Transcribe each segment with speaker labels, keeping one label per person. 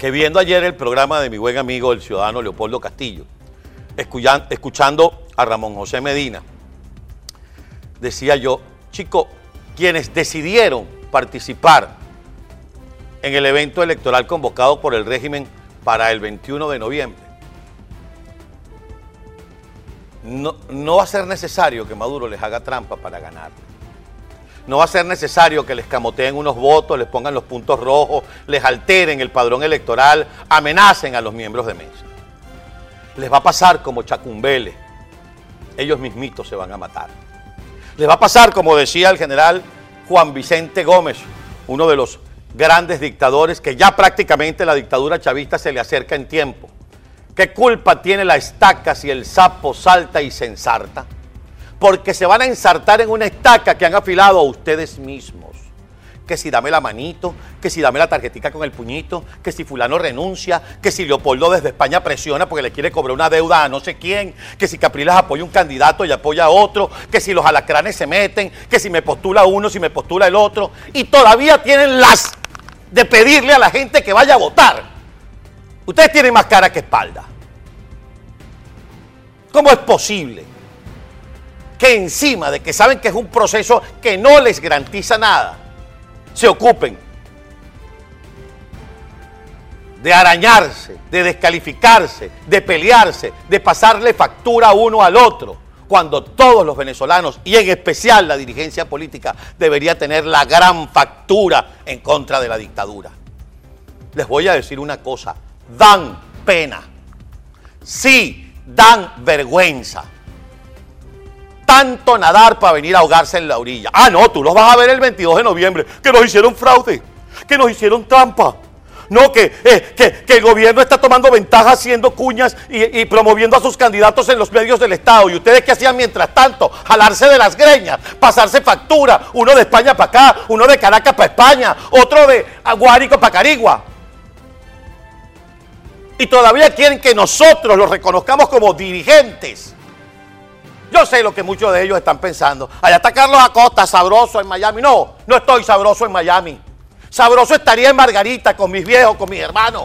Speaker 1: que viendo ayer el programa de mi buen amigo, el ciudadano Leopoldo Castillo, escuchando a Ramón José Medina, decía yo, chico, quienes decidieron participar en el evento electoral convocado por el régimen para el 21 de noviembre, no, no va a ser necesario que Maduro les haga trampa para ganar. No va a ser necesario que les camoteen unos votos, les pongan los puntos rojos, les alteren el padrón electoral, amenacen a los miembros de mesa. Les va a pasar como Chacumbele. Ellos mismitos se van a matar. Les va a pasar como decía el general Juan Vicente Gómez, uno de los grandes dictadores que ya prácticamente la dictadura chavista se le acerca en tiempo. ¿Qué culpa tiene la estaca si el sapo salta y se ensarta? Porque se van a ensartar en una estaca que han afilado a ustedes mismos. Que si dame la manito, que si dame la tarjetita con el puñito, que si fulano renuncia, que si Leopoldo desde España presiona porque le quiere cobrar una deuda a no sé quién, que si Capriles apoya un candidato y apoya a otro, que si los alacranes se meten, que si me postula uno, si me postula el otro, y todavía tienen las de pedirle a la gente que vaya a votar. Ustedes tienen más cara que espalda. ¿Cómo es posible? Que encima de que saben que es un proceso que no les garantiza nada, se ocupen de arañarse, de descalificarse, de pelearse, de pasarle factura uno al otro, cuando todos los venezolanos, y en especial la dirigencia política, debería tener la gran factura en contra de la dictadura. Les voy a decir una cosa, dan pena, sí, dan vergüenza tanto nadar para venir a ahogarse en la orilla. Ah, no, tú los vas a ver el 22 de noviembre, que nos hicieron fraude, que nos hicieron trampa. No, que, eh, que, el gobierno está tomando ventaja haciendo cuñas y, promoviendo a sus candidatos en los medios del Estado. ¿Y ustedes qué hacían mientras tanto? Jalarse de las greñas, pasarse factura. Uno de España para acá, uno de Caracas para España, otro de Aguárico para Carigua. Y todavía quieren que nosotros los reconozcamos como dirigentes. Yo sé lo que muchos de ellos están pensando. Allá está Carlos Acosta, sabroso en Miami. No, no estoy sabroso en Miami. Sabroso estaría en Margarita con mis viejos, con mis hermanos.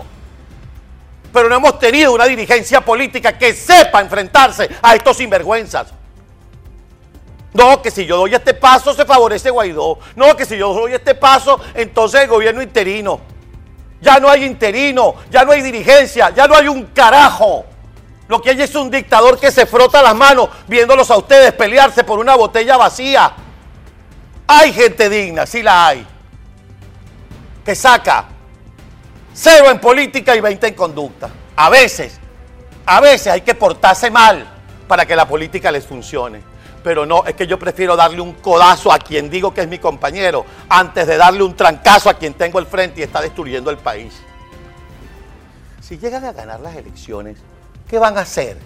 Speaker 1: Pero no hemos tenido una dirigencia política que sepa enfrentarse a estos sinvergüenzas. No, que si yo doy este paso se favorece Guaidó. No, que si yo doy este paso, entonces el gobierno interino. Ya no hay interino, ya no hay dirigencia, ya no hay un carajo. Lo que hay es un dictador que se frota las manos viéndolos a ustedes pelearse por una botella vacía. Hay gente digna, sí la hay, que saca cero en política y 20 en conducta. A veces, a veces hay que portarse mal para que la política les funcione. Pero no, es que yo prefiero darle un codazo a quien digo que es mi compañero antes de darle un trancazo a quien tengo el frente y está destruyendo el país. Si llegan a ganar las elecciones, ¿qué van a hacer?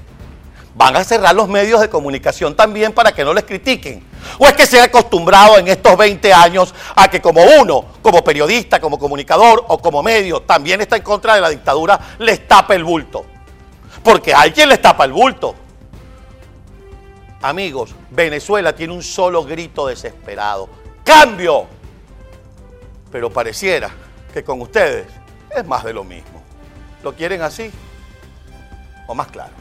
Speaker 1: ¿Van a cerrar los medios de comunicación también para que no les critiquen? ¿O es que se ha acostumbrado en estos 20 años a que como uno, como periodista, como comunicador o como medio, también está en contra de la dictadura, les tapa el bulto? Porque alguien les tapa el bulto. Amigos, Venezuela tiene un solo grito desesperado. ¡Cambio! Pero pareciera que con ustedes es más de lo mismo. ¿Lo quieren así? o más claro.